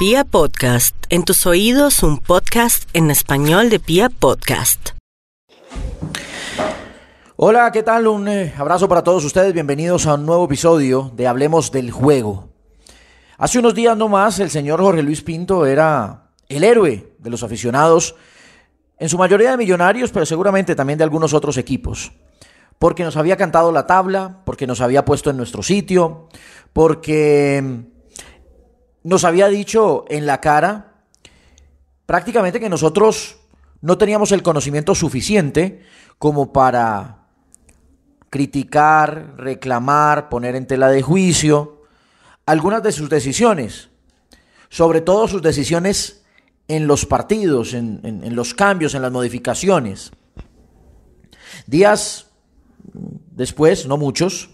Pia Podcast, en tus oídos un podcast en español de Pia Podcast. Hola, ¿qué tal? Un eh, abrazo para todos ustedes, bienvenidos a un nuevo episodio de Hablemos del Juego. Hace unos días nomás el señor Jorge Luis Pinto era el héroe de los aficionados, en su mayoría de millonarios, pero seguramente también de algunos otros equipos, porque nos había cantado la tabla, porque nos había puesto en nuestro sitio, porque nos había dicho en la cara prácticamente que nosotros no teníamos el conocimiento suficiente como para criticar, reclamar, poner en tela de juicio algunas de sus decisiones, sobre todo sus decisiones en los partidos, en, los cambios, en las modificaciones. Días después, no muchos,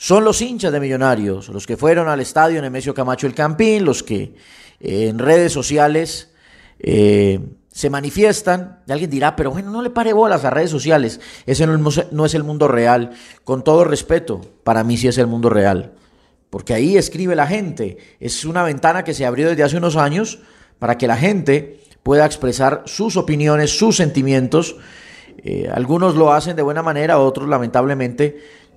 son los hinchas de Millonarios, los que fueron al estadio Nemesio Camacho el Campín, los que eh, en redes sociales eh, se manifiestan. Y alguien dirá, pero bueno, no le pare bolas a redes sociales. Ese no, es el mundo real. Con todo respeto, para mí sí es el mundo real. Porque ahí escribe la gente. Es una ventana que se abrió desde hace unos años para que la gente pueda expresar sus opiniones, sus sentimientos. Eh, algunos lo hacen de buena manera, otros lamentablemente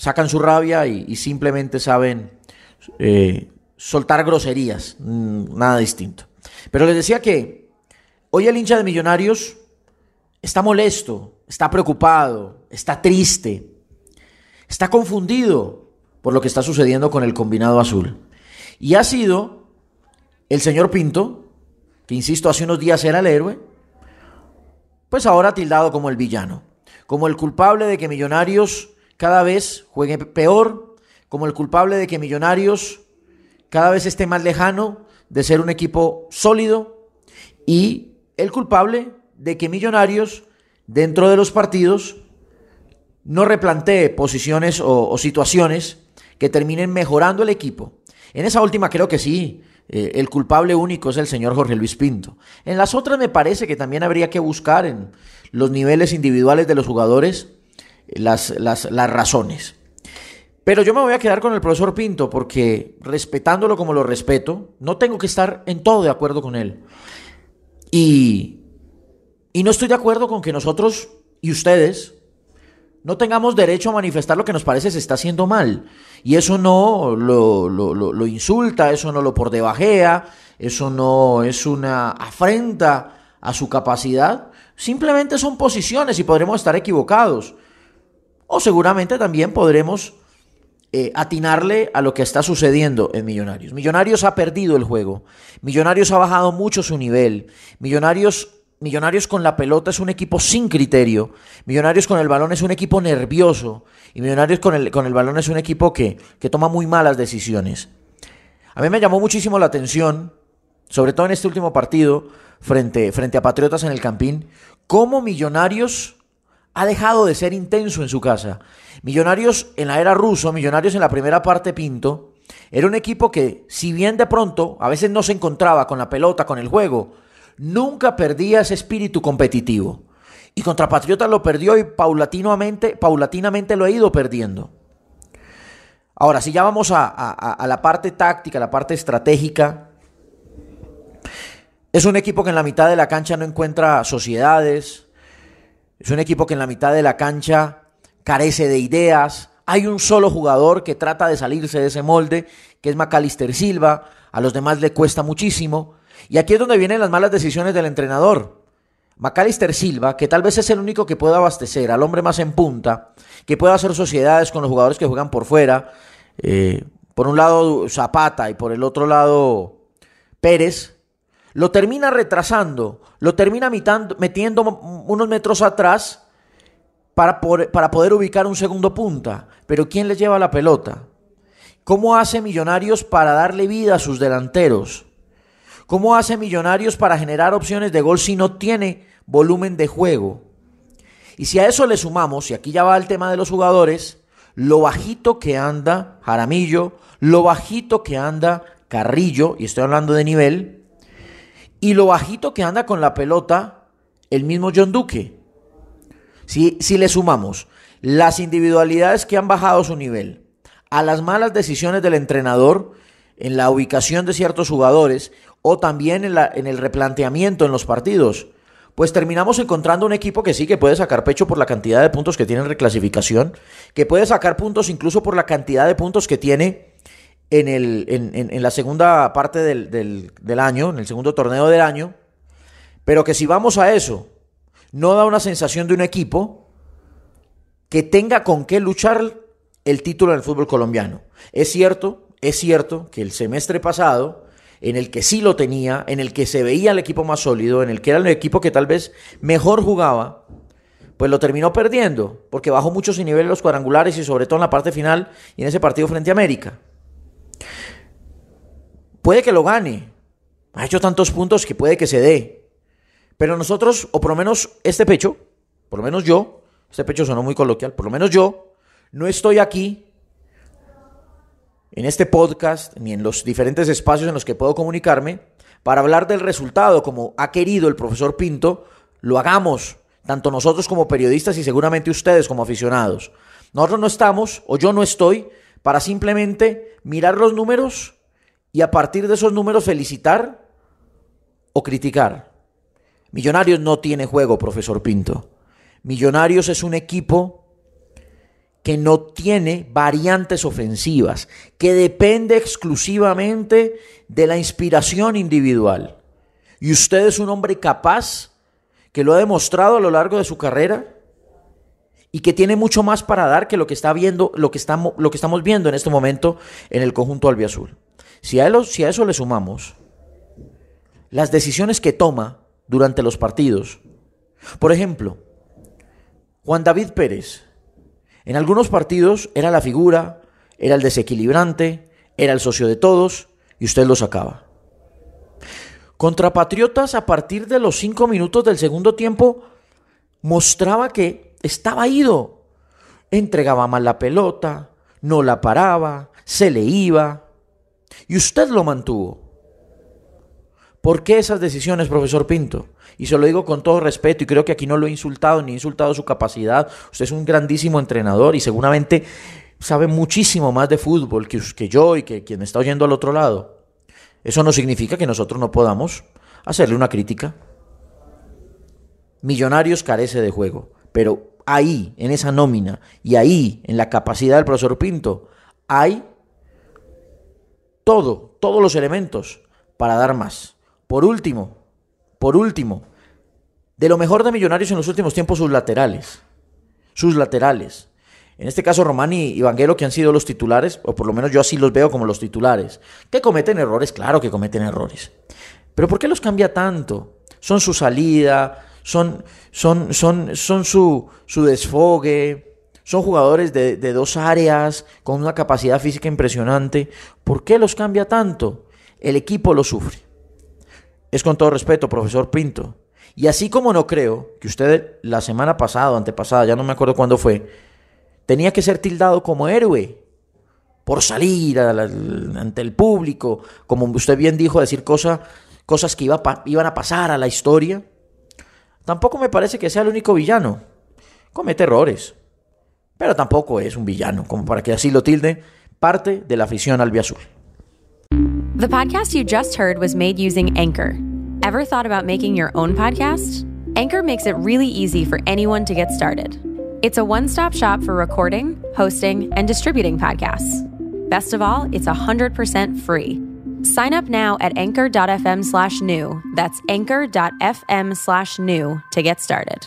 sacan su rabia y, simplemente saben eh, soltar groserías, mm, nada distinto. Pero les decía que hoy el hincha de Millonarios está molesto, está preocupado, está triste, está confundido por lo que está sucediendo con el combinado azul. Y ha sido el señor Pinto, que insisto, hace unos días era el héroe, pues ahora tildado como el villano, como el culpable de que Millonarios cada vez juegue peor, como el culpable de que Millonarios cada vez esté más lejano de ser un equipo sólido y el culpable de que Millonarios dentro de los partidos no replantee posiciones o, situaciones que terminen mejorando el equipo. En esa última creo que sí, eh, el culpable único es el señor Jorge Luis Pinto. En las otras me parece que también habría que buscar en los niveles individuales de los jugadores las, las, razones. Pero yo me voy a quedar con el profesor Pinto porque respetándolo como lo respeto, no tengo que estar en todo de acuerdo con él. Y, y no estoy de acuerdo con que nosotros y ustedes no tengamos derecho a manifestar lo que nos parece se está haciendo mal. Y eso no lo, lo, lo, insulta, eso no lo por debajea, eso no es una afrenta a su capacidad. Simplemente son posiciones y podremos estar equivocados o seguramente también podremos eh, atinarle a lo que está sucediendo en Millonarios. Millonarios ha perdido el juego. Millonarios ha bajado mucho su nivel. Millonarios, Millonarios con la pelota es un equipo sin criterio. Millonarios con el balón es un equipo nervioso. Y Millonarios con el, con el balón es un equipo que, que toma muy malas decisiones. A mí me llamó muchísimo la atención, sobre todo en este último partido, frente, frente a Patriotas en el Campín, cómo Millonarios ha dejado de ser intenso en su casa. Millonarios en la era ruso, Millonarios en la primera parte Pinto, era un equipo que, si bien de pronto a veces no se encontraba con la pelota, con el juego, nunca perdía ese espíritu competitivo. Y contra Patriotas lo perdió y paulatinamente, paulatinamente lo ha ido perdiendo. Ahora, si ya vamos a, a la parte táctica, la parte estratégica, es un equipo que en la mitad de la cancha no encuentra sociedades, es un equipo que en la mitad de la cancha carece de ideas. Hay un solo jugador que trata de salirse de ese molde, que es Macalister Silva. A los demás le cuesta muchísimo. Y aquí es donde vienen las malas decisiones del entrenador. Macalister Silva, que tal vez es el único que puede abastecer al hombre más en punta, que puede hacer sociedades con los jugadores que juegan por fuera. Eh, por un lado Zapata y por el otro lado Pérez, lo termina retrasando, lo termina metiendo unos metros atrás para, para poder ubicar un segundo punta. Pero ¿quién le lleva la pelota? ¿Cómo hace Millonarios para darle vida a sus delanteros? ¿Cómo hace Millonarios para generar opciones de gol si no tiene volumen de juego? Y si a eso le sumamos, y aquí ya va el tema de los jugadores, lo bajito que anda Jaramillo, lo bajito que anda Carrillo, y estoy hablando de nivel, y lo bajito que anda con la pelota el mismo John Duque. Si, si le sumamos. Las individualidades que han bajado su nivel. A las malas decisiones del entrenador en la ubicación de ciertos jugadores o también en, en el replanteamiento en los partidos, pues terminamos encontrando un equipo que sí que puede sacar pecho por la cantidad de puntos que tiene en reclasificación, que puede sacar puntos incluso por la cantidad de puntos que tiene en, el, en, la segunda parte del, del año, en el segundo torneo del año, pero que si vamos a eso, no da una sensación de un equipo que tenga con qué luchar el título en el fútbol colombiano. Es cierto, es cierto que el semestre pasado en el que sí lo tenía, en el que se veía el equipo más sólido, en el que era el equipo que tal vez mejor jugaba, pues lo terminó perdiendo, porque bajó mucho su nivel en los cuadrangulares y sobre todo en la parte final y en ese partido frente a América. Puede que lo gane, ha hecho tantos puntos que puede que se dé, pero nosotros, o por lo menos este pecho, por lo menos yo, este pecho sonó muy coloquial, por lo menos yo, no estoy aquí en este podcast ni en los diferentes espacios en los que puedo comunicarme para hablar del resultado como ha querido el profesor Pinto, lo hagamos, tanto nosotros como periodistas y seguramente ustedes como aficionados. Nosotros no estamos, o yo no estoy, para simplemente mirar los números y a partir de esos números felicitar o criticar. Millonarios no tiene juego, profesor Pinto. Millonarios es un equipo que no tiene variantes ofensivas, que depende exclusivamente de la inspiración individual. Y usted es un hombre capaz, que lo ha demostrado a lo largo de su carrera y que tiene mucho más para dar que lo que está viendo, lo que estamos, lo que estamos viendo en este momento en el conjunto albiazul. Si a, eso le sumamos las decisiones que toma durante los partidos, por ejemplo, Juan David Pérez, en algunos partidos era la figura, era el desequilibrante, era el socio de todos y usted lo sacaba. Contra Patriotas, a partir de los cinco minutos del segundo tiempo, mostraba que estaba ido. Entregaba mal la pelota, no la paraba, se le iba. Y usted lo mantuvo. ¿Por qué esas decisiones, profesor Pinto? Y se lo digo con todo respeto y creo que aquí no lo he insultado ni he insultado su capacidad. Usted es un grandísimo entrenador y seguramente sabe muchísimo más de fútbol que, que yo y que quien está oyendo al otro lado. Eso no significa que nosotros no podamos hacerle una crítica. Millonarios carece de juego, pero ahí, en esa nómina y ahí, en la capacidad del profesor Pinto, hay todo, todos los elementos para dar más. Por último, por último, de lo mejor de Millonarios en los últimos tiempos, sus laterales. Sus laterales. En este caso, Román y Vanguero, que han sido los titulares, o por lo menos yo así los veo como los titulares. ¿Que cometen errores? Claro que cometen errores. Pero ¿por qué los cambia tanto? Son su salida, son, son, son, son su, su desfogue, son jugadores de, dos áreas con una capacidad física impresionante. ¿Por qué los cambia tanto? El equipo lo sufre es con todo respeto, profesor Pinto. Y así como no creo que usted la semana pasada antepasada, ya no me acuerdo cuándo fue, tenía que ser tildado como héroe por salir ante el público, como usted bien dijo, decir cosas que iban a pasar a la historia. Tampoco me parece que sea el único villano. Comete errores, pero tampoco es un villano, como para que así lo tilde parte de la afición albiazul. The podcast you just heard was made using Anchor. Ever thought about making your own podcast? Anchor makes it really easy for anyone to get started. It's a one stop shop for recording, hosting, and distributing podcasts. Best of all, it's 100% free. Sign up now at anchor.fm slash new. That's anchor.fm slash new to get started.